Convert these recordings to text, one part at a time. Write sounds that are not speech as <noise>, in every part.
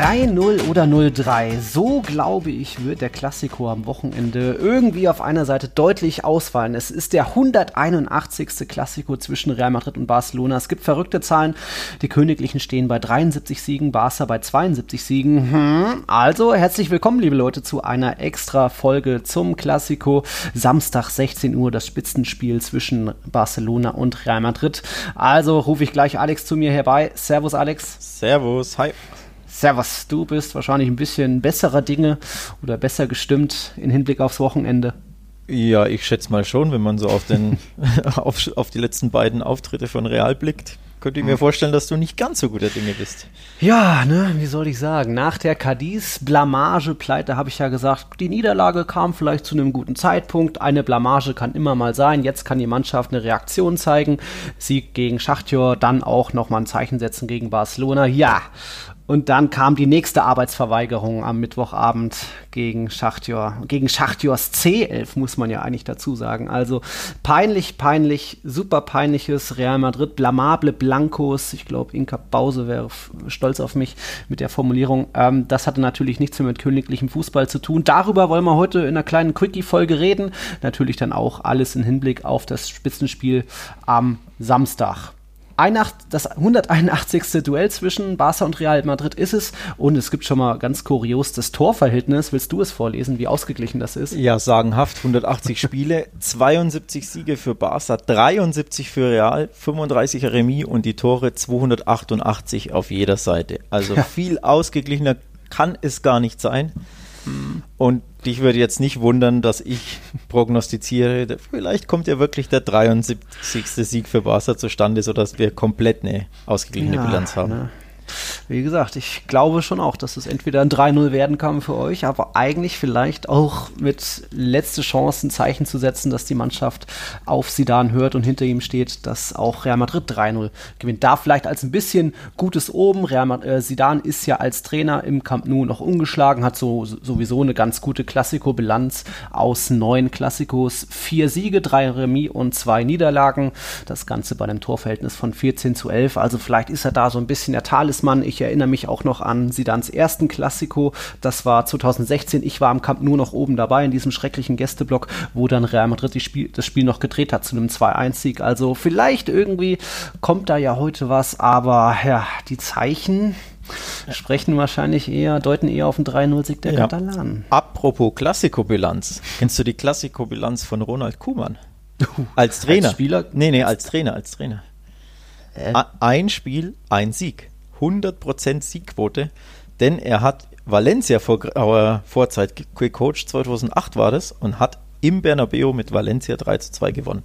3-0 oder 0-3. So glaube ich, wird der Klassiko am Wochenende irgendwie auf einer Seite deutlich ausfallen. Es ist der 181. Klassiko zwischen Real Madrid und Barcelona. Es gibt verrückte Zahlen. Die Königlichen stehen bei 73 Siegen, Barca bei 72 Siegen. Hm. Also herzlich willkommen, liebe Leute, zu einer extra Folge zum Klassiko. Samstag 16 Uhr das Spitzenspiel zwischen Barcelona und Real Madrid. Also rufe ich gleich Alex zu mir herbei. Servus, Alex. Servus, hi. Servus, du bist wahrscheinlich ein bisschen besserer Dinge oder besser gestimmt in Hinblick aufs Wochenende. Ja, ich schätze mal schon, wenn man so auf, den, <laughs> auf, auf die letzten beiden Auftritte von Real blickt, könnte ich mir vorstellen, dass du nicht ganz so guter Dinge bist. Ja, ne, wie soll ich sagen? Nach der Cadiz-Blamage-Pleite habe ich ja gesagt, die Niederlage kam vielleicht zu einem guten Zeitpunkt. Eine Blamage kann immer mal sein. Jetzt kann die Mannschaft eine Reaktion zeigen. Sieg gegen Schachtjor, dann auch nochmal ein Zeichen setzen gegen Barcelona. Ja, und dann kam die nächste Arbeitsverweigerung am Mittwochabend gegen Schachtjor. Gegen Schachtjors C11 muss man ja eigentlich dazu sagen. Also peinlich, peinlich, super peinliches Real Madrid, blamable Blancos. Ich glaube, Inka Bause wäre stolz auf mich mit der Formulierung. Ähm, das hatte natürlich nichts mehr mit königlichem Fußball zu tun. Darüber wollen wir heute in einer kleinen Quickie-Folge reden. Natürlich dann auch alles in Hinblick auf das Spitzenspiel am Samstag das 181. Duell zwischen Barca und Real Madrid ist es. Und es gibt schon mal ganz kurios das Torverhältnis. Willst du es vorlesen, wie ausgeglichen das ist? Ja, sagenhaft. 180 <laughs> Spiele, 72 Siege für Barca, 73 für Real, 35 Remis und die Tore 288 auf jeder Seite. Also viel ausgeglichener kann es gar nicht sein. Und dich würde jetzt nicht wundern, dass ich prognostiziere, vielleicht kommt ja wirklich der 73. Sieg für Barca zustande, sodass wir komplett eine ausgeglichene ja, Bilanz haben. Ne? Wie gesagt, ich glaube schon auch, dass es entweder ein 3-0 werden kann für euch, aber eigentlich vielleicht auch mit letzte Chance ein Zeichen zu setzen, dass die Mannschaft auf Sidan hört und hinter ihm steht, dass auch Real Madrid 3-0 gewinnt. Da vielleicht als ein bisschen gutes Oben. Real Madrid, äh, ist ja als Trainer im Camp Nou noch ungeschlagen, hat so sowieso eine ganz gute Klassiko-Bilanz aus neun Klassikos, vier Siege, drei Remis und zwei Niederlagen. Das Ganze bei einem Torverhältnis von 14 zu 11. Also vielleicht ist er da so ein bisschen der Talisman Nagelsmann. Ich erinnere mich auch noch an Sidans ersten Klassiko. Das war 2016. Ich war am Camp nur noch oben dabei in diesem schrecklichen Gästeblock, wo dann Real Madrid Spiel, das Spiel noch gedreht hat zu einem 2-1-Sieg. Also vielleicht irgendwie kommt da ja heute was, aber ja, die Zeichen sprechen wahrscheinlich eher, deuten eher auf den 3-0-Sieg der ja. Katalanen. Apropos Klassiko-Bilanz. Kennst du die Klassiko-Bilanz von Ronald Kuhmann? Als Trainer? Als Spieler? Nee, nee, als Trainer, als Trainer. Äh? Ein Spiel, ein Sieg. 100% Siegquote, denn er hat Valencia vor grauer Vorzeit gecoacht, 2008 war das, und hat im Bernabeu mit Valencia 3 zu 2 gewonnen.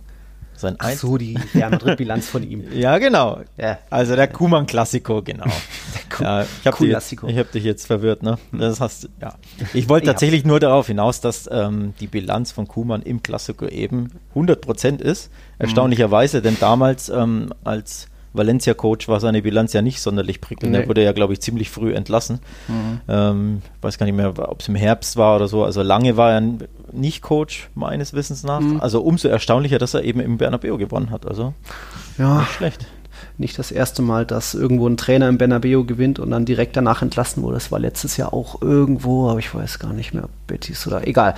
Sein Ach so, die Real Madrid-Bilanz von ihm. <laughs> Ja, genau. Ja. Also der Kuman Klassiko, genau. <laughs> ja, ich habe dich, hab dich, jetzt verwirrt, ne? Das hast, ja. <laughs> Ich wollte tatsächlich nur darauf hinaus, dass ähm, die Bilanz von Kuman im Klassiko eben 100% ist. Erstaunlicherweise, denn damals ähm, als Valencia-Coach war seine Bilanz ja nicht sonderlich prickelnd. Nee. Er wurde ja, glaube ich, ziemlich früh entlassen. Mhm. Ähm, weiß gar nicht mehr, ob es im Herbst war oder so. Also lange war er nicht Coach, meines Wissens nach. Mhm. Also umso erstaunlicher, dass er eben im Bernabeu gewonnen hat. Also ja. nicht schlecht nicht das erste Mal, dass irgendwo ein Trainer im Bernabeu gewinnt und dann direkt danach entlassen wurde. Das war letztes Jahr auch irgendwo, aber ich weiß gar nicht mehr, Betis oder egal.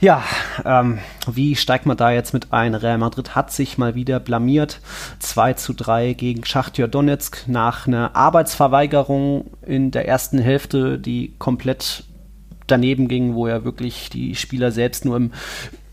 Ja, ähm, wie steigt man da jetzt mit ein? Real Madrid hat sich mal wieder blamiert. 2 zu 3 gegen Schachtjör Donetsk nach einer Arbeitsverweigerung in der ersten Hälfte, die komplett daneben ging, wo ja wirklich die Spieler selbst nur im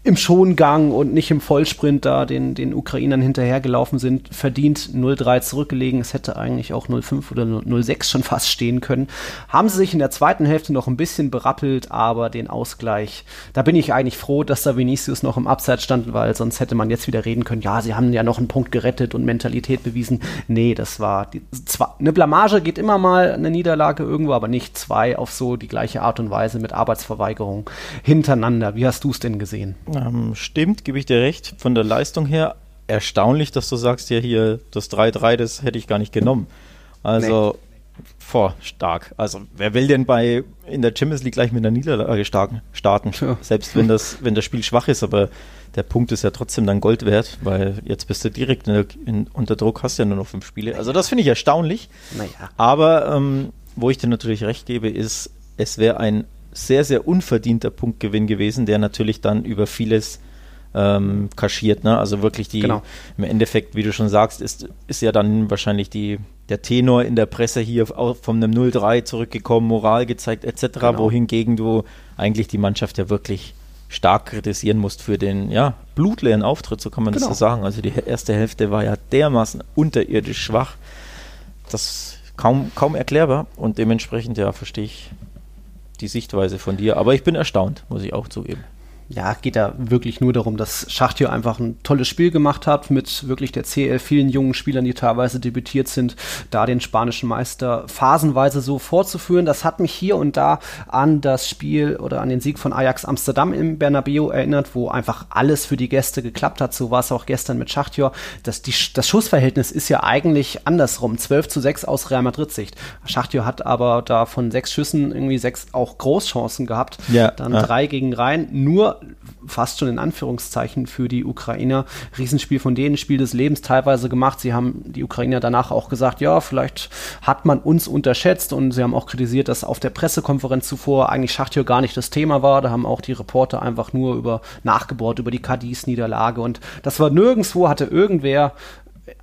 im Schongang und nicht im Vollsprint da den, den Ukrainern hinterhergelaufen sind, verdient 0-3 zurückgelegen. Es hätte eigentlich auch 0-5 oder 0-6 schon fast stehen können. Haben sie sich in der zweiten Hälfte noch ein bisschen berappelt, aber den Ausgleich, da bin ich eigentlich froh, dass da Vinicius noch im Abseits stand, weil sonst hätte man jetzt wieder reden können, ja, sie haben ja noch einen Punkt gerettet und Mentalität bewiesen. Nee, das war die, zwar, eine Blamage geht immer mal eine Niederlage irgendwo, aber nicht zwei auf so die gleiche Art und Weise mit Arbeitsverweigerung hintereinander. Wie hast du es denn gesehen? Ähm, stimmt, gebe ich dir recht. Von der Leistung her erstaunlich, dass du sagst, ja hier, das 3-3, das hätte ich gar nicht genommen. Also vor stark. Also wer will denn bei in der Champions League gleich mit einer Niederlage starten? starten? Ja. Selbst wenn das, wenn das Spiel schwach ist, aber der Punkt ist ja trotzdem dann Gold wert, weil jetzt bist du direkt in, in, unter Druck, hast ja nur noch fünf Spiele. Also das finde ich erstaunlich. Naja. Aber ähm, wo ich dir natürlich recht gebe, ist, es wäre ein sehr, sehr unverdienter Punktgewinn gewesen, der natürlich dann über vieles ähm, kaschiert. Ne? Also wirklich die, genau. im Endeffekt, wie du schon sagst, ist, ist ja dann wahrscheinlich die, der Tenor in der Presse hier von einem 0-3 zurückgekommen, Moral gezeigt etc., genau. wohingegen du eigentlich die Mannschaft ja wirklich stark kritisieren musst für den ja, blutleeren Auftritt, so kann man genau. das so sagen. Also die erste Hälfte war ja dermaßen unterirdisch schwach. Das kaum, kaum erklärbar und dementsprechend ja verstehe ich die Sichtweise von dir. Aber ich bin erstaunt, muss ich auch zugeben ja, geht da wirklich nur darum, dass Schachtjo einfach ein tolles Spiel gemacht hat mit wirklich der CL, vielen jungen Spielern, die teilweise debütiert sind, da den spanischen Meister phasenweise so vorzuführen. Das hat mich hier und da an das Spiel oder an den Sieg von Ajax Amsterdam im Bernabeu erinnert, wo einfach alles für die Gäste geklappt hat. So war es auch gestern mit Schachtjo. Das, die, das Schussverhältnis ist ja eigentlich andersrum. 12 zu 6 aus Real Madrid Sicht. Schachtjo hat aber da von sechs Schüssen irgendwie sechs auch Großchancen gehabt. Ja, Dann ja. drei gegen rein. Nur fast schon in Anführungszeichen für die Ukrainer. Riesenspiel von denen, Spiel des Lebens teilweise gemacht. Sie haben die Ukrainer danach auch gesagt, ja, vielleicht hat man uns unterschätzt und sie haben auch kritisiert, dass auf der Pressekonferenz zuvor eigentlich Schachtür gar nicht das Thema war. Da haben auch die Reporter einfach nur über nachgebohrt, über die Cadiz-Niederlage und das war nirgendwo, hatte irgendwer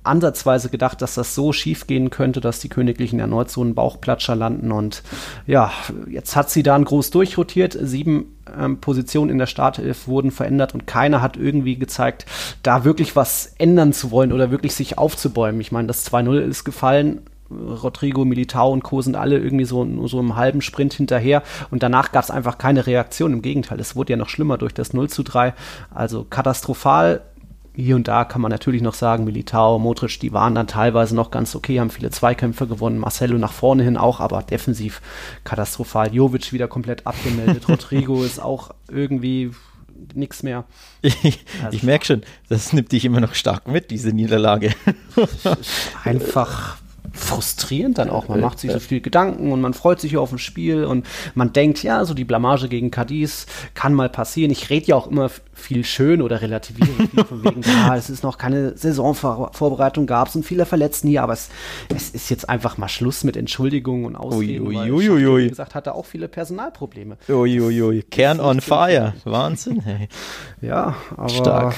ansatzweise gedacht, dass das so schief gehen könnte, dass die Königlichen erneut so einen Bauchplatscher landen. Und ja, jetzt hat sie dann groß durchrotiert. Sieben ähm, Positionen in der Startelf wurden verändert und keiner hat irgendwie gezeigt, da wirklich was ändern zu wollen oder wirklich sich aufzubäumen. Ich meine, das 2-0 ist gefallen. Rodrigo, Militao und Co. sind alle irgendwie so, so im halben Sprint hinterher und danach gab es einfach keine Reaktion. Im Gegenteil, es wurde ja noch schlimmer durch das 0 zu 3. Also katastrophal hier und da kann man natürlich noch sagen, Militao, Modric, die waren dann teilweise noch ganz okay, haben viele Zweikämpfe gewonnen, Marcelo nach vorne hin auch, aber defensiv katastrophal. Jovic wieder komplett abgemeldet, <laughs> Rodrigo ist auch irgendwie nichts mehr. <laughs> Ich, also, ich merke schon, das nimmt dich immer noch stark mit, diese Niederlage. <laughs> einfach frustrierend dann auch. Man macht sich so viel Gedanken und man freut sich auf ein Spiel und man denkt, ja, so die Blamage gegen Cadiz kann mal passieren. Ich rede ja auch immer viel schön oder relativiere viel von wegen, ja, es ist noch keine Saisonvorbereitung, gab es und viele Verletzten hier, aber es, es ist jetzt einfach mal Schluss mit Entschuldigungen und Ausreden. Ui, ui, ui, ui. Wie gesagt, hatte auch viele Personalprobleme. Uiuiui, ui. Kern on fire. Wahnsinn. Hey. Ja, aber Stark.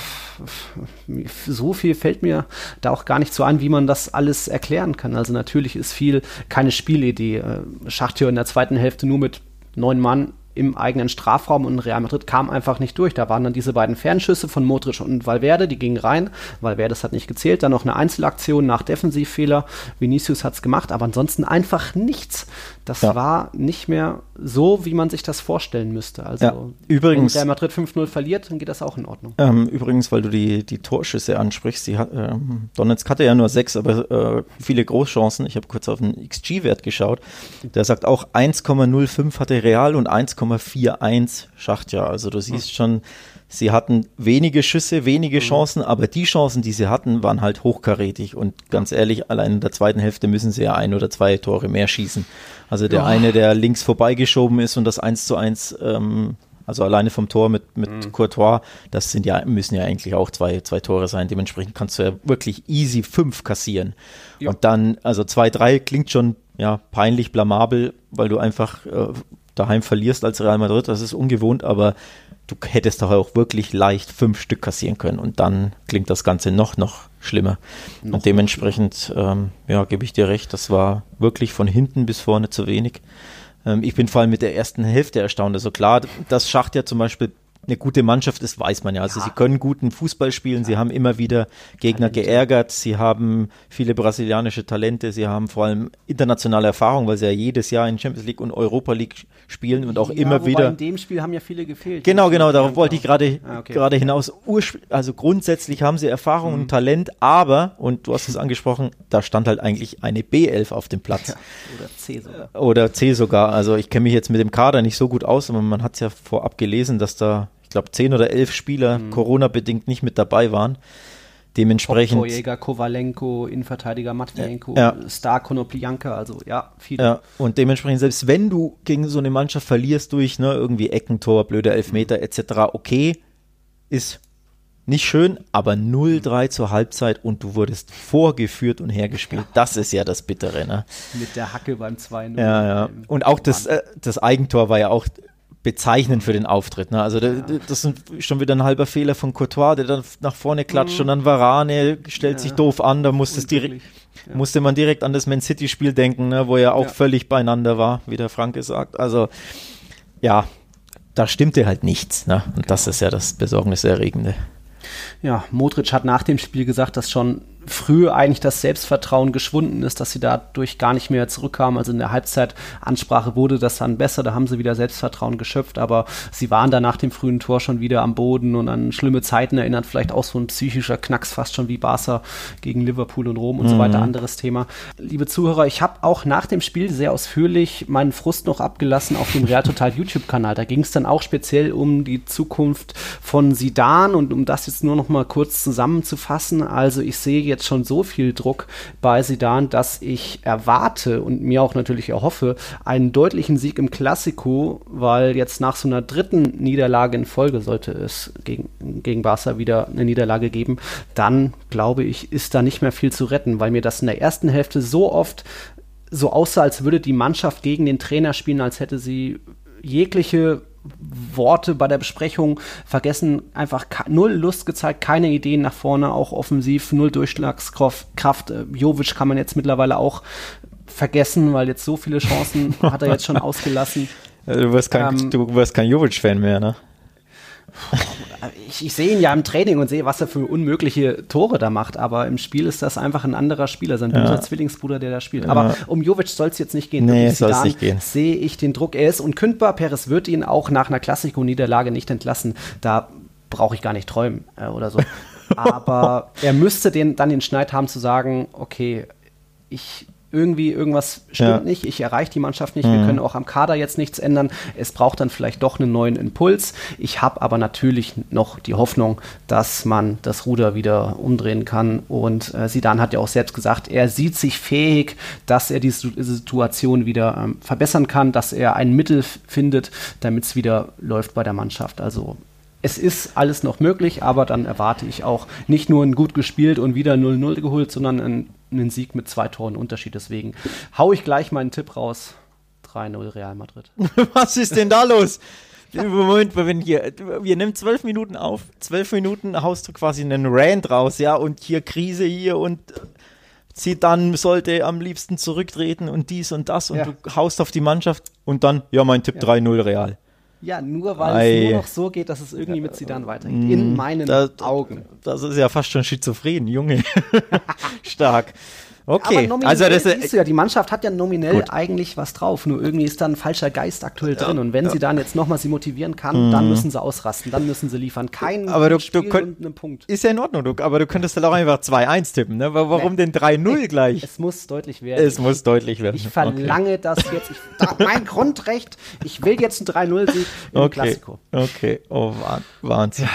so viel fällt mir da auch gar nicht so ein, wie man das alles erklären kann. Also natürlich ist viel keine Spielidee. Äh, Schachtür in der zweiten Hälfte nur mit neun Mann im eigenen Strafraum und Real Madrid kam einfach nicht durch. Da waren dann diese beiden Fernschüsse von Modric und Valverde, die gingen rein. Valverde hat nicht gezählt. Dann noch eine Einzelaktion nach Defensivfehler. Vinicius hat es gemacht, aber ansonsten einfach nichts. Das ja. war nicht mehr so, wie man sich das vorstellen müsste. Also, ja, übrigens, wenn Real Madrid 5-0 verliert, dann geht das auch in Ordnung. Ähm, übrigens, weil du die, die Torschüsse ansprichst, die hat, ähm, Donetsk hatte ja nur sechs, aber äh, viele Großchancen. Ich habe kurz auf den XG-Wert geschaut. Der sagt auch 1,05 hatte Real und 1,41 Schachtja. Also du siehst schon, sie hatten wenige Schüsse, wenige mhm. Chancen, aber die Chancen, die sie hatten, waren halt hochkarätig. Und ganz ehrlich, allein in der zweiten Hälfte müssen sie ja ein oder zwei Tore mehr schießen. Also der oh. eine, der links vorbeigeschoben ist und das 1 zu 1, ähm, also alleine vom Tor mit, mit mhm. Courtois, das sind ja, müssen ja eigentlich auch zwei, zwei Tore sein. Dementsprechend kannst du ja wirklich easy fünf kassieren. Ja. Und dann, also zwei, drei klingt schon ja, peinlich, blamabel, weil du einfach äh, daheim verlierst als Real Madrid. Das ist ungewohnt, aber du hättest doch auch wirklich leicht fünf Stück kassieren können und dann klingt das Ganze noch, noch schlimmer. Noch und dementsprechend, ähm, ja, gebe ich dir recht, das war wirklich von hinten bis vorne zu wenig. Ähm, ich bin vor allem mit der ersten Hälfte erstaunt. Also klar, das Schacht ja zum Beispiel eine gute Mannschaft ist, weiß man ja. Also ja. sie können guten Fußball spielen, ja. sie haben immer wieder Gegner Talente. geärgert, sie haben viele brasilianische Talente, sie haben vor allem internationale Erfahrung, weil sie ja jedes Jahr in Champions League und Europa League spielen und auch ja, immer wieder. In dem Spiel haben ja viele gefehlt. Genau, genau, darauf wollte ich gerade ah, okay. gerade hinaus. Also grundsätzlich haben sie Erfahrung mhm. und Talent, aber, und du hast es angesprochen, da stand halt eigentlich eine B11 auf dem Platz. oder C sogar. Oder C sogar. Also ich kenne mich jetzt mit dem Kader nicht so gut aus, aber man hat es ja vorab gelesen, dass da glaube, zehn oder elf Spieler mhm. Corona-bedingt nicht mit dabei waren. Dementsprechend. Torjäger Kovalenko, Innenverteidiger Matvienko, ja. Star Konoplyanka, also ja, viele. Ja, und dementsprechend, selbst wenn du gegen so eine Mannschaft verlierst durch ne, irgendwie Eckentor, blöde Elfmeter mhm. etc., okay, ist nicht schön, aber 0-3 zur Halbzeit und du wurdest vorgeführt und hergespielt. Das ist ja das Bittere, ne? Mit der Hacke beim 2-0. Ja, ja. Und auch das, äh, das Eigentor war ja auch bezeichnend für den Auftritt. Ne? Also ja. das ist schon wieder ein halber Fehler von Courtois, der dann nach vorne klatscht mhm. und dann Varane stellt ja. sich doof an, da musste, direkt, ja. musste man direkt an das Man City-Spiel denken, ne? wo er auch völlig beieinander war, wie der Frank gesagt. Also ja, da stimmte halt nichts. Ne? Und das ist ja das Besorgniserregende. Ja, Modric hat nach dem Spiel gesagt, dass schon früh eigentlich das Selbstvertrauen geschwunden ist, dass sie dadurch gar nicht mehr zurückkamen. Also in der Halbzeitansprache wurde das dann besser, da haben sie wieder Selbstvertrauen geschöpft, aber sie waren da nach dem frühen Tor schon wieder am Boden und an schlimme Zeiten erinnert vielleicht auch so ein psychischer Knacks, fast schon wie Barca gegen Liverpool und Rom und mhm. so weiter, anderes Thema. Liebe Zuhörer, ich habe auch nach dem Spiel sehr ausführlich meinen Frust noch abgelassen auf dem Real Total YouTube-Kanal. Da ging es dann auch speziell um die Zukunft von Sidan und um das jetzt nur noch mal kurz zusammenzufassen. Also ich sehe jetzt schon so viel Druck bei Sidan, dass ich erwarte und mir auch natürlich erhoffe, einen deutlichen Sieg im Klassiko, weil jetzt nach so einer dritten Niederlage in Folge sollte es gegen, gegen Barca wieder eine Niederlage geben, dann glaube ich, ist da nicht mehr viel zu retten, weil mir das in der ersten Hälfte so oft so aussah, als würde die Mannschaft gegen den Trainer spielen, als hätte sie jegliche Worte bei der Besprechung vergessen, einfach null Lust gezeigt, keine Ideen nach vorne, auch offensiv, null Durchschlagskraft. Äh, Jovic kann man jetzt mittlerweile auch vergessen, weil jetzt so viele Chancen <laughs> hat er jetzt schon ausgelassen. Du wirst kein, ähm, du wirst kein Jovic-Fan mehr, ne? <laughs> ich, ich sehe ihn ja im Training und sehe, was er für unmögliche Tore da macht, aber im Spiel ist das einfach ein anderer Spieler, sein ja. Zwillingsbruder, der da spielt. Ja. Aber um Jovic soll es jetzt nicht gehen. Nee, soll es nicht gehen. Sehe ich den Druck. Er ist unkündbar. Peres wird ihn auch nach einer Klassiko-Niederlage nicht entlassen. Da brauche ich gar nicht träumen äh, oder so. <laughs> Aber er müsste den, dann den Schneid haben zu sagen, okay, ich irgendwie irgendwas stimmt ja. nicht, ich erreiche die Mannschaft nicht, mhm. wir können auch am Kader jetzt nichts ändern. Es braucht dann vielleicht doch einen neuen Impuls. Ich habe aber natürlich noch die Hoffnung, dass man das Ruder wieder umdrehen kann. Und äh, Sidan hat ja auch selbst gesagt, er sieht sich fähig, dass er die Situation wieder ähm, verbessern kann, dass er ein Mittel findet, damit es wieder läuft bei der Mannschaft. Also es ist alles noch möglich, aber dann erwarte ich auch nicht nur ein gut gespielt und wieder 0-0 geholt, sondern ein einen Sieg mit zwei Toren Unterschied. Deswegen hau ich gleich meinen Tipp raus. 3-0 Real Madrid. <laughs> Was ist denn da los? Moment, wenn hier, wir nehmen zwölf Minuten auf, zwölf Minuten haust du quasi einen Rand raus, ja, und hier Krise hier und sie dann sollte am liebsten zurücktreten und dies und das und ja. du haust auf die Mannschaft und dann, ja, mein Tipp ja. 3-0 Real. Ja, nur weil Ei. es nur noch so geht, dass es irgendwie mit Zidane weitergeht. In mm, meinen das, Augen. Das ist ja fast schon schizophren, Junge. <laughs> Stark. Okay, also das siehst du ja, die Mannschaft hat ja nominell gut. eigentlich was drauf, nur irgendwie ist da ein falscher Geist aktuell ja, drin und wenn ja. sie dann jetzt nochmal sie motivieren kann, mhm. dann müssen sie ausrasten, dann müssen sie liefern. Kein aber du, Spiel du könnt, und einen Punkt. Ist ja in Ordnung, du, aber du könntest dann auch einfach 2-1 tippen, ne? Warum nee. denn 3-0 gleich? Es muss deutlich werden. Es muss deutlich werden. Ich verlange okay. das jetzt. Ich, da, mein <laughs> Grundrecht, ich will jetzt ein 3-0-Sieg im okay. Klassiko. Okay, oh Wahnsinn.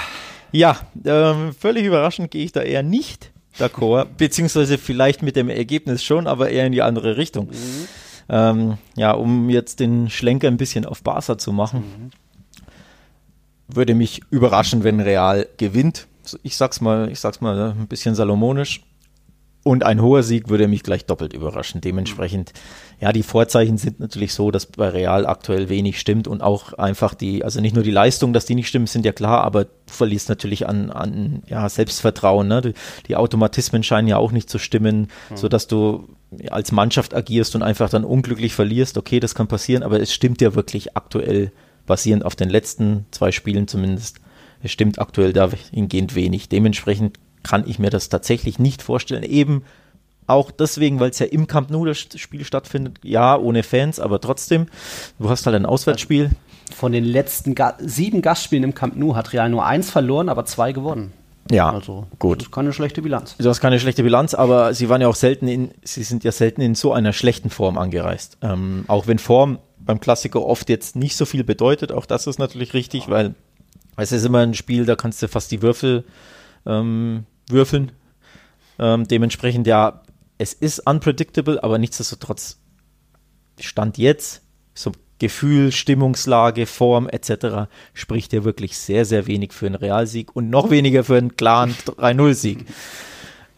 Ja, ähm, völlig überraschend gehe ich da eher nicht d'accord. Beziehungsweise vielleicht mit dem Ergebnis schon, aber eher in die andere Richtung. Mhm. Ähm, ja, um jetzt den Schlenker ein bisschen auf Barca zu machen, mhm. würde mich überraschen, wenn Real gewinnt. Ich sag's mal, ich sag's mal ein bisschen salomonisch. Und ein hoher Sieg würde mich gleich doppelt überraschen. Dementsprechend, ja, die Vorzeichen sind natürlich so, dass bei Real aktuell wenig stimmt und auch einfach die, also nicht nur die Leistung, dass die nicht stimmen, sind ja klar, aber du verlierst natürlich an, an ja, Selbstvertrauen. Ne? Die, die Automatismen scheinen ja auch nicht zu stimmen, mhm. sodass du als Mannschaft agierst und einfach dann unglücklich verlierst. Okay, das kann passieren, aber es stimmt ja wirklich aktuell, basierend auf den letzten zwei Spielen zumindest, es stimmt aktuell dahingehend wenig. Dementsprechend kann ich mir das tatsächlich nicht vorstellen. Eben auch deswegen, weil es ja im Camp Nou das Spiel stattfindet. Ja, ohne Fans, aber trotzdem. Du hast halt ein Auswärtsspiel. Von den letzten Ga sieben Gastspielen im Camp Nou hat Real nur eins verloren, aber zwei gewonnen. Ja, also gut. Das ist keine schlechte Bilanz. Das ist keine schlechte Bilanz, aber sie waren ja auch selten in, sie sind ja selten in so einer schlechten Form angereist. Ähm, auch wenn Form beim Klassiker oft jetzt nicht so viel bedeutet, auch das ist natürlich richtig, weil es ist immer ein Spiel, da kannst du fast die Würfel ähm, würfeln, Ähm, dementsprechend, ja, es ist unpredictable, aber nichtsdestotrotz Stand jetzt, so Gefühl, Stimmungslage, Form etc. spricht ja wirklich sehr, sehr wenig für einen Realsieg und noch weniger für einen klaren 3-0-Sieg.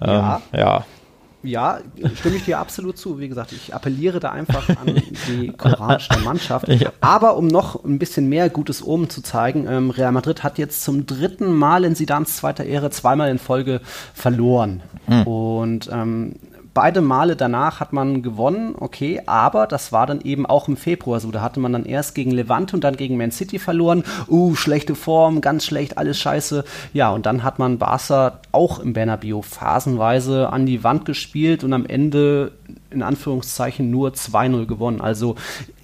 Ja. Ähm, ja. Ja, stimme ich dir absolut zu. Wie gesagt, ich appelliere da einfach an die Courage der Mannschaft. Ja. Aber um noch ein bisschen mehr Gutes oben zu zeigen, ähm, Real Madrid hat jetzt zum dritten Mal in Sidans zweiter Ehre zweimal in Folge verloren. Hm. Und ähm, beide Male danach hat man gewonnen, okay, aber das war dann eben auch im Februar so. Da hatte man dann erst gegen Levante und dann gegen Man City verloren. Uh, schlechte Form, ganz schlecht, alles scheiße. Ja, und dann hat man Barca auch im Bernabeu phasenweise an die Wand gespielt und am Ende in Anführungszeichen nur 2-0 gewonnen. Also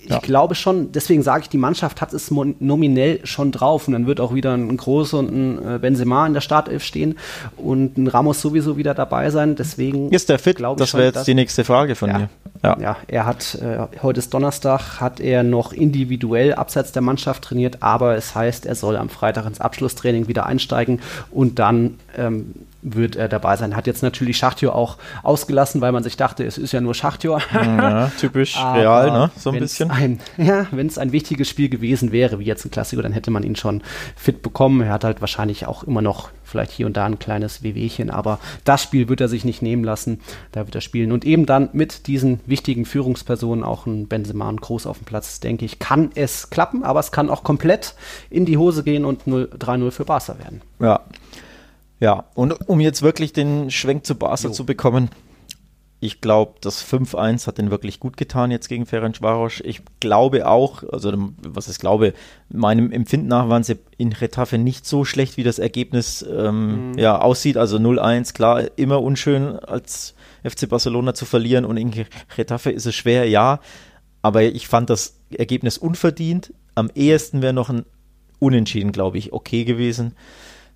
ich ja. glaube schon, deswegen sage ich, die Mannschaft hat es nominell schon drauf und dann wird auch wieder ein Groß und ein äh, Benzema in der Startelf stehen und ein Ramos sowieso wieder dabei sein. Deswegen ist der fit? Das wäre jetzt die nächste Frage von ja, mir. Ja. ja, er hat äh, heute ist Donnerstag, hat er noch individuell abseits der Mannschaft trainiert, aber es heißt, er soll am Freitag ins Abschlusstraining wieder einsteigen und dann ähm, wird er dabei sein. Hat jetzt natürlich Schachtjo auch ausgelassen, weil man sich dachte, es ist ja nur Schachtjo. <laughs> Ja, typisch real, ne? So ein bisschen. Ein, <laughs> ja, wenn es ein wichtiges Spiel gewesen wäre, wie jetzt ein Klassiker, dann hätte man ihn schon fit bekommen. Er hat halt wahrscheinlich auch immer noch vielleicht hier und da ein kleines Wehwehchen, aber das Spiel wird er sich nicht nehmen lassen. Da wird er spielen. Und eben dann mit diesen wichtigen Führungspersonen, auch ein Benzema und Groß auf dem Platz, denke ich, kann es klappen, aber es kann auch komplett in die Hose gehen und 3-0 für Barca werden. Ja, ja, und um jetzt wirklich den Schwenk zu Barca jo. zu bekommen, ich glaube, das 5-1 hat den wirklich gut getan jetzt gegen Ferencvaros. Ich glaube auch, also was ich glaube, meinem Empfinden nach waren sie in Retafe nicht so schlecht, wie das Ergebnis ähm, mhm. ja, aussieht. Also 0-1, klar, immer unschön als FC Barcelona zu verlieren und in Retafe ist es schwer, ja. Aber ich fand das Ergebnis unverdient. Am ehesten wäre noch ein Unentschieden, glaube ich, okay gewesen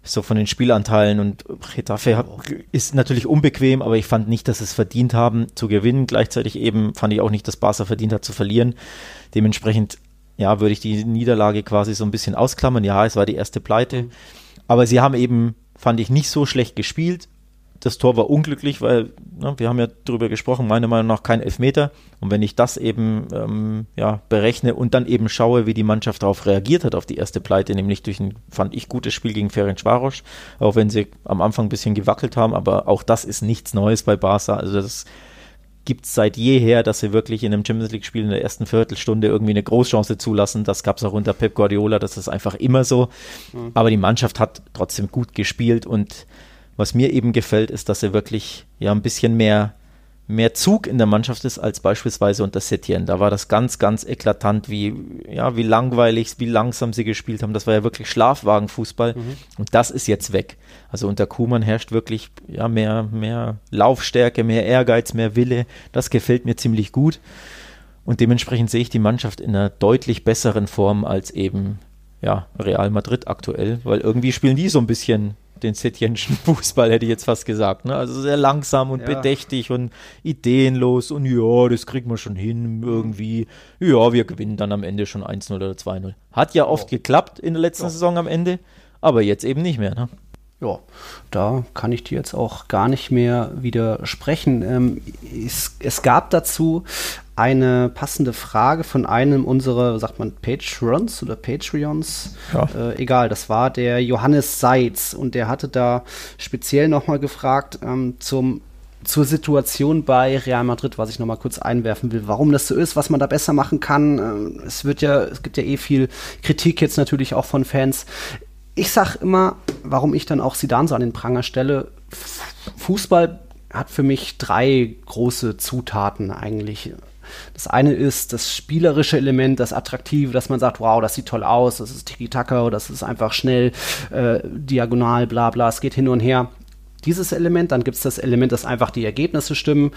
so von den Spielanteilen und Getafe ist natürlich unbequem, aber ich fand nicht, dass es verdient haben zu gewinnen. Gleichzeitig eben fand ich auch nicht, dass Barca verdient hat zu verlieren. Dementsprechend, ja, würde ich die Niederlage quasi so ein bisschen ausklammern. Ja, es war die erste Pleite, aber sie haben eben, fand ich, nicht so schlecht gespielt das Tor war unglücklich, weil ne, wir haben ja darüber gesprochen, meiner Meinung nach kein Elfmeter. Und wenn ich das eben ähm, ja, berechne und dann eben schaue, wie die Mannschaft darauf reagiert hat, auf die erste Pleite, nämlich durch ein, fand ich, gutes Spiel gegen Ferencvaros, auch wenn sie am Anfang ein bisschen gewackelt haben, aber auch das ist nichts Neues bei Barca. Also das gibt es seit jeher, dass sie wirklich in einem Champions League-Spiel in der ersten Viertelstunde irgendwie eine Großchance zulassen. Das gab es auch unter Pep Guardiola, das ist einfach immer so. Mhm. Aber die Mannschaft hat trotzdem gut gespielt und was mir eben gefällt, ist, dass er wirklich ja ein bisschen mehr, mehr Zug in der Mannschaft ist als beispielsweise unter Setien. Da war das ganz, ganz eklatant, wie, ja, wie langweilig, wie langsam sie gespielt haben. Das war ja wirklich Schlafwagenfußball. Mhm. Und das ist jetzt weg. Also unter Kuhmann herrscht wirklich ja, mehr, mehr Laufstärke, mehr Ehrgeiz, mehr Wille. Das gefällt mir ziemlich gut. Und dementsprechend sehe ich die Mannschaft in einer deutlich besseren Form als eben ja, Real Madrid aktuell, weil irgendwie spielen die so ein bisschen den Setjenschen <laughs> Fußball, hätte ich jetzt fast gesagt. Ne? Also sehr langsam und ja. bedächtig und ideenlos und ja, das kriegt man schon hin irgendwie. Ja, wir gewinnen dann am Ende schon 1-0 oder 2-0. Hat ja oft oh. geklappt in der letzten oh. Saison am Ende, aber jetzt eben nicht mehr. Ne? Ja, da kann ich dir jetzt auch gar nicht mehr widersprechen. Ähm, es, es, gab dazu eine passende Frage von einem unserer, sagt man, Patrons oder Patreons? Ja. Äh, egal, das war der Johannes Seitz und der hatte da speziell nochmal gefragt ähm, zum zur Situation bei Real Madrid, was ich noch mal kurz einwerfen will, warum das so ist, was man da besser machen kann. Ähm, es wird ja, es gibt ja eh viel Kritik jetzt natürlich auch von Fans ich sag immer, warum ich dann auch Sidan so an den Pranger stelle, Fußball hat für mich drei große Zutaten eigentlich. Das eine ist das spielerische Element, das Attraktive, dass man sagt, wow, das sieht toll aus, das ist Tiki-Taka, das ist einfach schnell, äh, diagonal, bla bla, es geht hin und her. Dieses Element, dann gibt es das Element, dass einfach die Ergebnisse stimmen.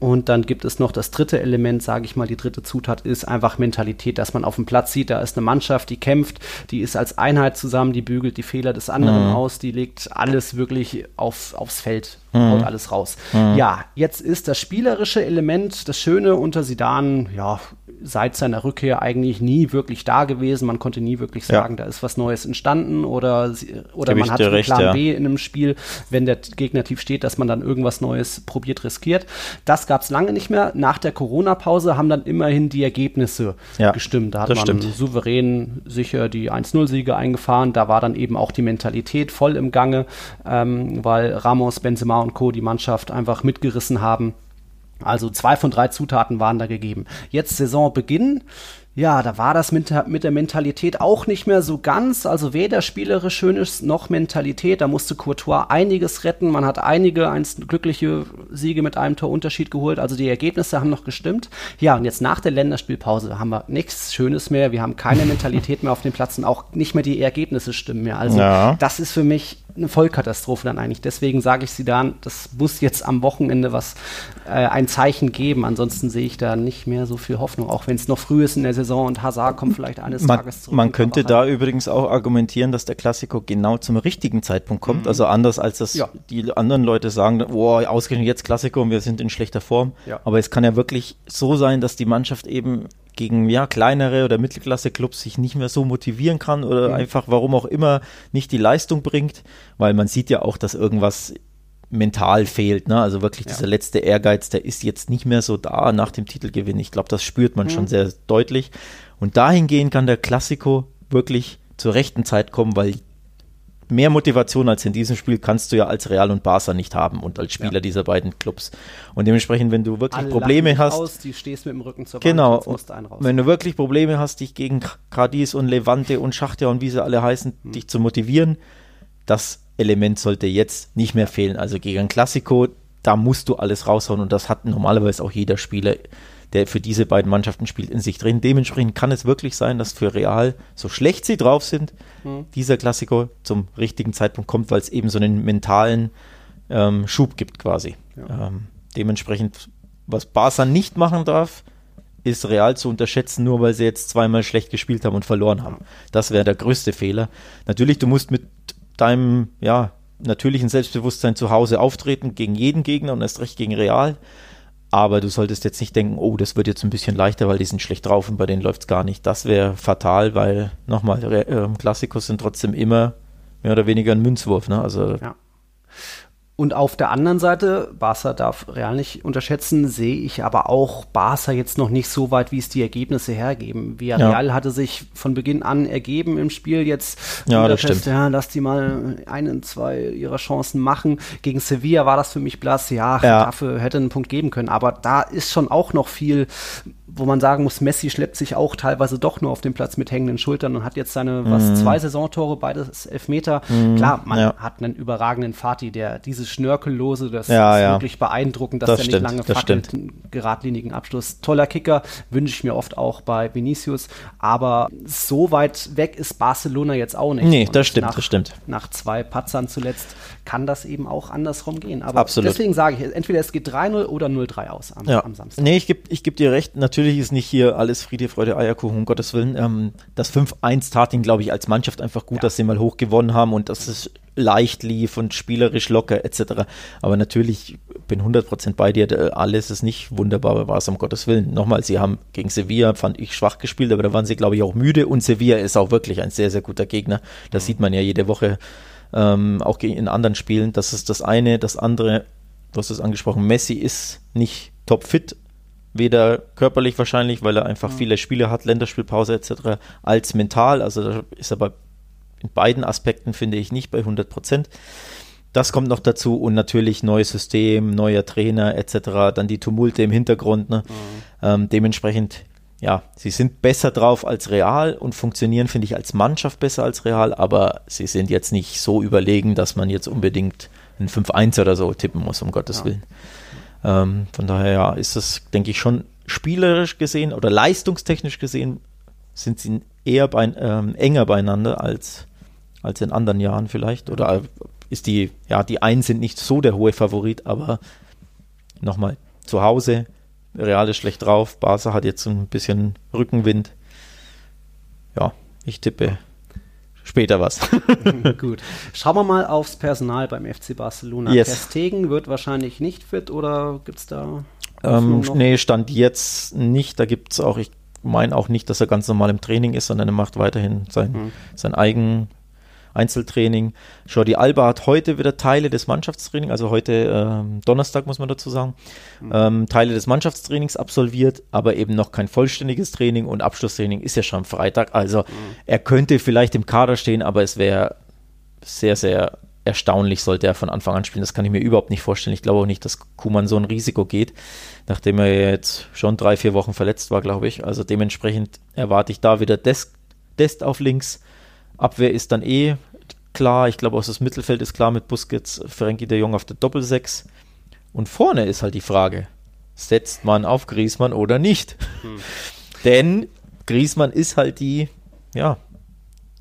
Und dann gibt es noch das dritte Element, sage ich mal, die dritte Zutat ist einfach Mentalität, dass man auf dem Platz sieht, da ist eine Mannschaft, die kämpft, die ist als Einheit zusammen, die bügelt die Fehler des anderen mhm. aus, die legt alles wirklich auf, aufs Feld, mhm. haut alles raus. Mhm. Ja, jetzt ist das spielerische Element, das Schöne unter Sidan, ja, seit seiner Rückkehr eigentlich nie wirklich da gewesen. Man konnte nie wirklich sagen, ja. da ist was Neues entstanden oder, oder man hat einen recht, Plan ja. B in einem Spiel, wenn der Gegner tief steht, dass man dann irgendwas Neues probiert, riskiert. Das gab es lange nicht mehr. Nach der Corona-Pause haben dann immerhin die Ergebnisse ja, gestimmt. Da hat man stimmt. souverän sicher die 1-0-Siege eingefahren. Da war dann eben auch die Mentalität voll im Gange, ähm, weil Ramos, Benzema und Co. die Mannschaft einfach mitgerissen haben. Also zwei von drei Zutaten waren da gegeben. Jetzt Saisonbeginn ja, da war das mit, mit, der Mentalität auch nicht mehr so ganz. Also weder spielerisch schön ist noch Mentalität. Da musste Courtois einiges retten. Man hat einige einst glückliche Siege mit einem Torunterschied geholt. Also die Ergebnisse haben noch gestimmt. Ja, und jetzt nach der Länderspielpause haben wir nichts Schönes mehr. Wir haben keine Mentalität mehr auf dem Platz und auch nicht mehr die Ergebnisse stimmen mehr. Also ja. das ist für mich eine Vollkatastrophe dann eigentlich. Deswegen sage ich sie dann, das muss jetzt am Wochenende was äh, ein Zeichen geben. Ansonsten sehe ich da nicht mehr so viel Hoffnung, auch wenn es noch früh ist in der Saison Saison und Hazard kommt vielleicht eines man, Tages zurück. Man könnte da übrigens auch argumentieren, dass der Klassiker genau zum richtigen Zeitpunkt kommt. Mhm. Also anders als das ja. die anderen Leute sagen, oh, ausgerechnet jetzt Klassiker und wir sind in schlechter Form. Ja. Aber es kann ja wirklich so sein, dass die Mannschaft eben gegen ja, kleinere oder Mittelklasse-Clubs sich nicht mehr so motivieren kann oder mhm. einfach, warum auch immer, nicht die Leistung bringt, weil man sieht ja auch, dass irgendwas mental fehlt. Ne? Also wirklich ja. dieser letzte Ehrgeiz, der ist jetzt nicht mehr so da nach dem Titelgewinn. Ich glaube, das spürt man mhm. schon sehr deutlich. Und dahingehend kann der Klassiko wirklich zur rechten Zeit kommen, weil mehr Motivation als in diesem Spiel kannst du ja als Real und Barca nicht haben und als Spieler ja. dieser beiden Clubs. Und dementsprechend, wenn du wirklich Alle Probleme hast, aus, die stehst mit dem Rücken zur genau, wenn du wirklich Probleme hast, dich gegen Cadiz und Levante und Schachter und wie sie alle heißen, mhm. dich zu motivieren, das Element sollte jetzt nicht mehr fehlen. Also gegen ein Klassiko, da musst du alles raushauen und das hat normalerweise auch jeder Spieler, der für diese beiden Mannschaften spielt, in sich drin. Dementsprechend kann es wirklich sein, dass für Real, so schlecht sie drauf sind, mhm. dieser Klassiko zum richtigen Zeitpunkt kommt, weil es eben so einen mentalen ähm, Schub gibt quasi. Ja. Ähm, dementsprechend, was Barca nicht machen darf, ist Real zu unterschätzen, nur weil sie jetzt zweimal schlecht gespielt haben und verloren haben. Das wäre der größte Fehler. Natürlich, du musst mit deinem ja, natürlichen Selbstbewusstsein zu Hause auftreten gegen jeden Gegner und erst recht gegen Real. Aber du solltest jetzt nicht denken, oh, das wird jetzt ein bisschen leichter, weil die sind schlecht drauf und bei denen läuft es gar nicht. Das wäre fatal, weil nochmal, äh, Klassikos sind trotzdem immer mehr oder weniger ein Münzwurf. Ne? Also ja. Und auf der anderen Seite, Barca darf Real nicht unterschätzen, sehe ich aber auch Barca jetzt noch nicht so weit, wie es die Ergebnisse hergeben. Villarreal ja. hatte sich von Beginn an ergeben im Spiel jetzt. Ja, das stimmt. Ja, lass die mal einen, zwei ihrer Chancen machen. Gegen Sevilla war das für mich blass. Ja, ja. dafür hätte einen Punkt geben können. Aber da ist schon auch noch viel wo man sagen muss, Messi schleppt sich auch teilweise doch nur auf dem Platz mit hängenden Schultern und hat jetzt seine, mm. was, mhm. zwei Saisontore, beides Elfmeter. Mm, Klar, man ja. hat einen überragenden Fati, der dieses Schnörkellose, das ja, ist ja. wirklich beeindruckend, dass das der stimmt, nicht lange fackelt, geradlinigen Abschluss. Toller Kicker, wünsche ich mir oft auch bei Vinicius, aber so weit weg ist Barcelona jetzt auch nicht. Nee, das stimmt, nach, das stimmt. Nach zwei Patzern zuletzt kann das eben auch andersrum gehen. Aber Absolut. deswegen sage ich, entweder es geht 3-0 oder 0-3 aus am, ja. am Samstag. Nee, ich gebe ich geb dir recht. Natürlich ist nicht hier alles Friede, Freude, Eierkuchen, um Gottes Willen. Ähm, das 5-1 tat ihn, glaube ich, als Mannschaft einfach gut, ja. dass sie mal hoch gewonnen haben und dass es leicht lief und spielerisch locker etc. Aber natürlich bin 100% bei dir, alles ist nicht wunderbar, war es um Gottes Willen. Nochmal, sie haben gegen Sevilla, fand ich, schwach gespielt, aber da waren sie, glaube ich, auch müde und Sevilla ist auch wirklich ein sehr, sehr guter Gegner. Das mhm. sieht man ja jede Woche ähm, auch in anderen Spielen. Das ist das eine. Das andere, du hast es angesprochen, Messi ist nicht topfit, weder körperlich wahrscheinlich, weil er einfach mhm. viele Spiele hat, Länderspielpause etc., als mental. Also da ist er bei in beiden Aspekten, finde ich, nicht bei 100 Prozent. Das kommt noch dazu und natürlich neues System, neuer Trainer etc., dann die Tumulte im Hintergrund. Ne? Mhm. Ähm, dementsprechend ja, sie sind besser drauf als Real und funktionieren, finde ich, als Mannschaft besser als Real, aber sie sind jetzt nicht so überlegen, dass man jetzt unbedingt ein 5-1 oder so tippen muss, um Gottes ja. Willen. Ähm, von daher ja, ist das, denke ich, schon spielerisch gesehen oder leistungstechnisch gesehen sind sie eher bei, ähm, enger beieinander als, als in anderen Jahren vielleicht. Oder ist die, ja, die einen sind nicht so der hohe Favorit, aber nochmal zu Hause Real ist schlecht drauf. Barca hat jetzt ein bisschen Rückenwind. Ja, ich tippe später was. <laughs> Gut. Schauen wir mal aufs Personal beim FC Barcelona. Yes. Terstegen wird wahrscheinlich nicht fit oder gibt es da. Ähm, nee, stand jetzt nicht. Da gibt es auch, ich meine auch nicht, dass er ganz normal im Training ist, sondern er macht weiterhin sein, mhm. sein eigen Einzeltraining. Jordi Alba hat heute wieder Teile des Mannschaftstrainings, also heute ähm, Donnerstag muss man dazu sagen, mhm. ähm, Teile des Mannschaftstrainings absolviert, aber eben noch kein vollständiges Training und Abschlusstraining ist ja schon Freitag. Also mhm. er könnte vielleicht im Kader stehen, aber es wäre sehr, sehr erstaunlich, sollte er von Anfang an spielen. Das kann ich mir überhaupt nicht vorstellen. Ich glaube auch nicht, dass Kuman so ein Risiko geht, nachdem er jetzt schon drei, vier Wochen verletzt war, glaube ich. Also dementsprechend erwarte ich da wieder Dest, Dest auf links. Abwehr ist dann eh klar. Ich glaube auch das Mittelfeld ist klar mit Busquets, Frankie de Jong auf der Doppelsechs. Und vorne ist halt die Frage, setzt man auf Griesmann oder nicht? Hm. <laughs> Denn Griesmann ist halt die, ja,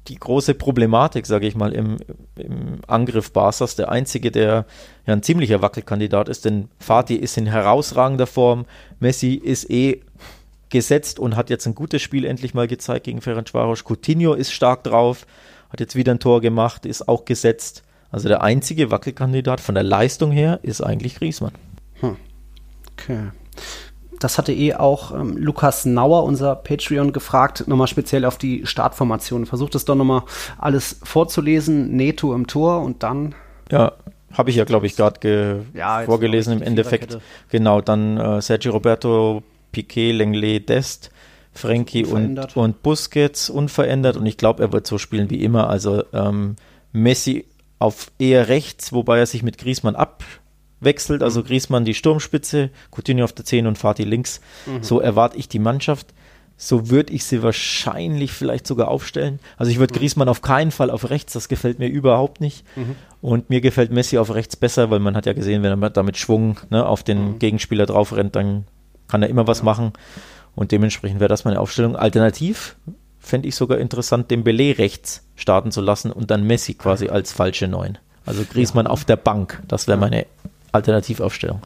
die große Problematik, sage ich mal, im, im Angriff Barsas. Der einzige, der ja ein ziemlicher Wackelkandidat ist, denn Fatih ist in herausragender Form. Messi ist eh gesetzt und hat jetzt ein gutes Spiel endlich mal gezeigt gegen Ferencvaros. Coutinho ist stark drauf, hat jetzt wieder ein Tor gemacht, ist auch gesetzt. Also der einzige Wackelkandidat von der Leistung her ist eigentlich Griesmann. Hm. Okay das hatte eh auch ähm, Lukas Nauer, unser Patreon, gefragt, nochmal speziell auf die Startformation. Versucht es doch nochmal alles vorzulesen, Neto im Tor und dann. Ja, habe ich ja, glaube ich, gerade ja, vorgelesen im Endeffekt. Genau, dann äh, Sergio Roberto, Piquet, Lenglet, Dest, Frankie und, und Busquets unverändert und ich glaube, er wird so spielen wie immer. Also ähm, Messi auf eher rechts, wobei er sich mit Griezmann ab wechselt, also mhm. Griesmann die Sturmspitze, Coutinho auf der 10 und Fatih links. Mhm. So erwarte ich die Mannschaft. So würde ich sie wahrscheinlich vielleicht sogar aufstellen. Also ich würde mhm. Griesmann auf keinen Fall auf rechts, das gefällt mir überhaupt nicht. Mhm. Und mir gefällt Messi auf rechts besser, weil man hat ja gesehen, wenn er damit Schwung ne, auf den mhm. Gegenspieler drauf rennt, dann kann er immer was machen. Und dementsprechend wäre das meine Aufstellung. Alternativ fände ich sogar interessant, den Belay rechts starten zu lassen und dann Messi quasi als falsche Neun. Also Griesmann ja. auf der Bank. Das wäre meine Alternativaufstellung.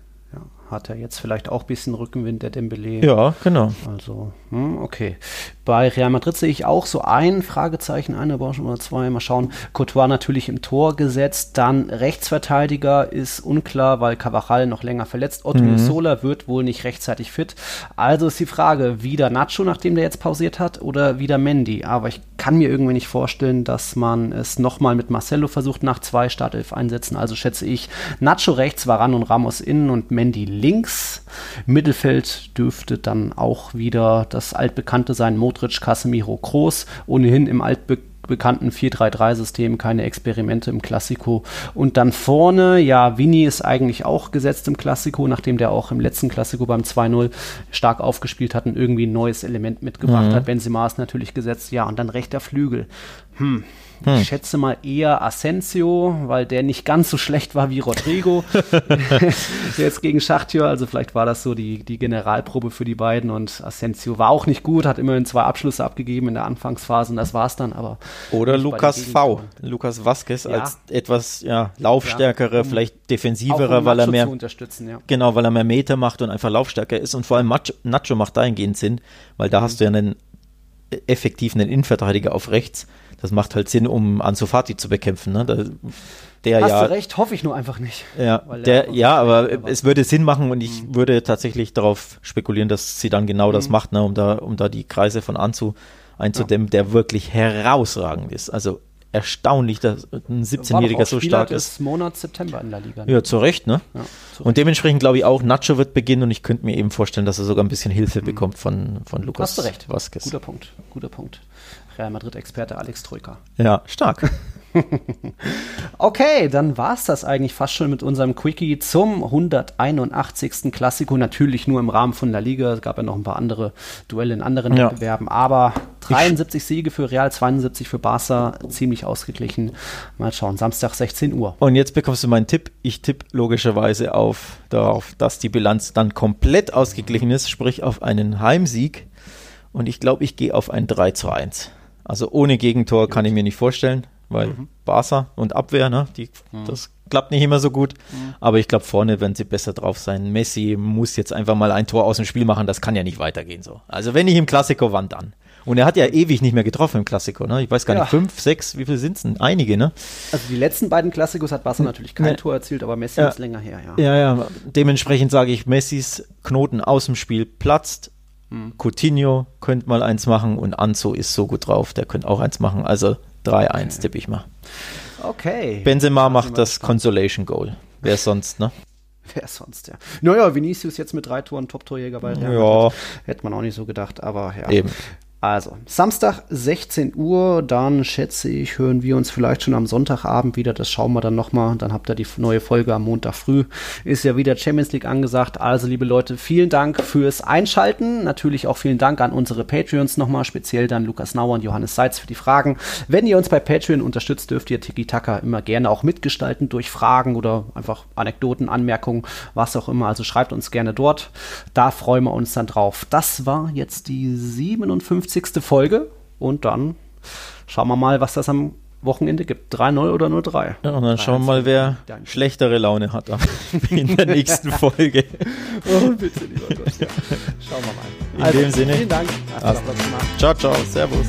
Hat er jetzt vielleicht auch ein bisschen Rückenwind, der Dembele. Ja, genau. Also, hm, okay. Bei Real Madrid sehe ich auch so ein Fragezeichen, eine Branche oder zwei. Mal schauen. Courtois natürlich im Tor gesetzt. Dann Rechtsverteidiger ist unklar, weil Cavachal noch länger verletzt. Otto mhm. Sola wird wohl nicht rechtzeitig fit. Also ist die Frage, wieder Nacho, nachdem der jetzt pausiert hat, oder wieder Mendy? Aber ich kann mir irgendwie nicht vorstellen, dass man es nochmal mit Marcelo versucht nach zwei Startelf einsetzen. Also schätze ich Nacho rechts, Varan und Ramos innen und Mendy links. Mittelfeld dürfte dann auch wieder das altbekannte sein. Modric Casemiro, Groß, ohnehin im altbekannten 4-3-3-System, keine Experimente im Klassiko. Und dann vorne, ja, Vini ist eigentlich auch gesetzt im Klassiko, nachdem der auch im letzten Klassiko beim 2-0 stark aufgespielt hat und irgendwie ein neues Element mitgebracht mhm. hat. Benzema ist natürlich gesetzt, ja, und dann rechter Flügel. Hm, hm. Ich schätze mal eher Asensio, weil der nicht ganz so schlecht war wie Rodrigo. <laughs> <laughs> Jetzt gegen Schachtür, also vielleicht war das so die, die Generalprobe für die beiden und Asensio war auch nicht gut, hat immerhin zwei Abschlüsse abgegeben in der Anfangsphase und das war's dann, aber. Oder Lukas V, Lukas Vasquez ja. als etwas ja, laufstärkere, ja, um vielleicht defensivere, um weil er mehr. Genau, weil er mehr Meter macht und einfach laufstärker ist und vor allem Nacho, Nacho macht dahingehend Sinn, weil da mhm. hast du ja einen effektiven Innenverteidiger auf rechts das macht halt Sinn, um Anzufati zu bekämpfen. Ne? Da, der Hast ja, du recht, hoffe ich nur einfach nicht. Ja, der, ja aber es würde Sinn machen und ich mhm. würde tatsächlich darauf spekulieren, dass sie dann genau mhm. das macht, ne? um, da, um da die Kreise von Anzu einzudämmen, ja. der wirklich herausragend ist. Also erstaunlich, dass ein 17-Jähriger so stark ist. Monat September in der Liga. Ne? Ja, zu Recht, ne? Ja, zu und dementsprechend glaube ich auch, Nacho wird beginnen und ich könnte mir eben vorstellen, dass er sogar ein bisschen Hilfe mhm. bekommt von, von Lukas. Hast du recht. Vasquez. Guter Punkt, guter Punkt. Real Madrid-Experte Alex Troika. Ja, stark. <laughs> okay, dann war es das eigentlich fast schon mit unserem Quickie zum 181. Klassiko. Natürlich nur im Rahmen von La Liga. Es gab ja noch ein paar andere Duelle in anderen ja. Wettbewerben. Aber 73 Siege für Real, 72 für Barca. Ziemlich ausgeglichen. Mal schauen. Samstag 16 Uhr. Und jetzt bekommst du meinen Tipp. Ich tippe logischerweise auf darauf, dass die Bilanz dann komplett ausgeglichen ist, sprich auf einen Heimsieg. Und ich glaube, ich gehe auf ein 3 zu 1. Also ohne Gegentor kann ich mir nicht vorstellen, weil mhm. Barca und Abwehr, ne, die, mhm. das klappt nicht immer so gut. Mhm. Aber ich glaube, vorne werden sie besser drauf sein. Messi muss jetzt einfach mal ein Tor aus dem Spiel machen. Das kann ja nicht weitergehen so. Also wenn ich im Klassiko, wann dann? Und er hat ja ewig nicht mehr getroffen im Klassiko, ne? Ich weiß gar nicht, fünf, sechs, wie viel sind es denn? Einige, ne? Also die letzten beiden Klassikos hat Barca natürlich kein ne. Tor erzielt, aber Messi ja. ist länger her, ja. Ja, ja. Dementsprechend sage ich, Messis Knoten aus dem Spiel platzt Hm. Coutinho könnte mal eins machen und Anzo ist so gut drauf, der könnte auch eins machen. Also 3-1 okay. tippe ich mal. Okay. Benzema macht das Consolation Goal. Wer sonst, ne? <laughs> Wer sonst, ja. Naja, Vinicius jetzt mit drei Toren Top-Torjäger bei Real Ja. Hätte man auch nicht so gedacht, aber ja. Eben. Also, Samstag 16 Uhr, dann schätze ich, hören wir uns vielleicht schon am Sonntagabend wieder. Das schauen wir dann nochmal. Dann habt ihr die neue Folge am Montag früh. Ist ja wieder Champions League angesagt. Also, liebe Leute, vielen Dank fürs Einschalten. Natürlich auch vielen Dank an unsere Patreons nochmal, speziell dann Lukas Nauer und Johannes Seitz für die Fragen. Wenn ihr uns bei Patreon unterstützt, dürft ihr Tiki Taka immer gerne auch mitgestalten durch Fragen oder einfach Anekdoten, Anmerkungen, was auch immer. Also schreibt uns gerne dort. Da freuen wir uns dann drauf. Das war jetzt die 57 50. Folge und dann schauen wir mal, was das am Wochenende gibt. 3-0 oder 0-3. Ja, und dann schauen wir mal, wer schlechtere Laune hat <laughs> in der nächsten <laughs> Folge. oh, bitte, lieber Gott. <laughs> Schauen wir mal. In also, dem Sinne. Vielen Dank. Ciao, ciao. Servus.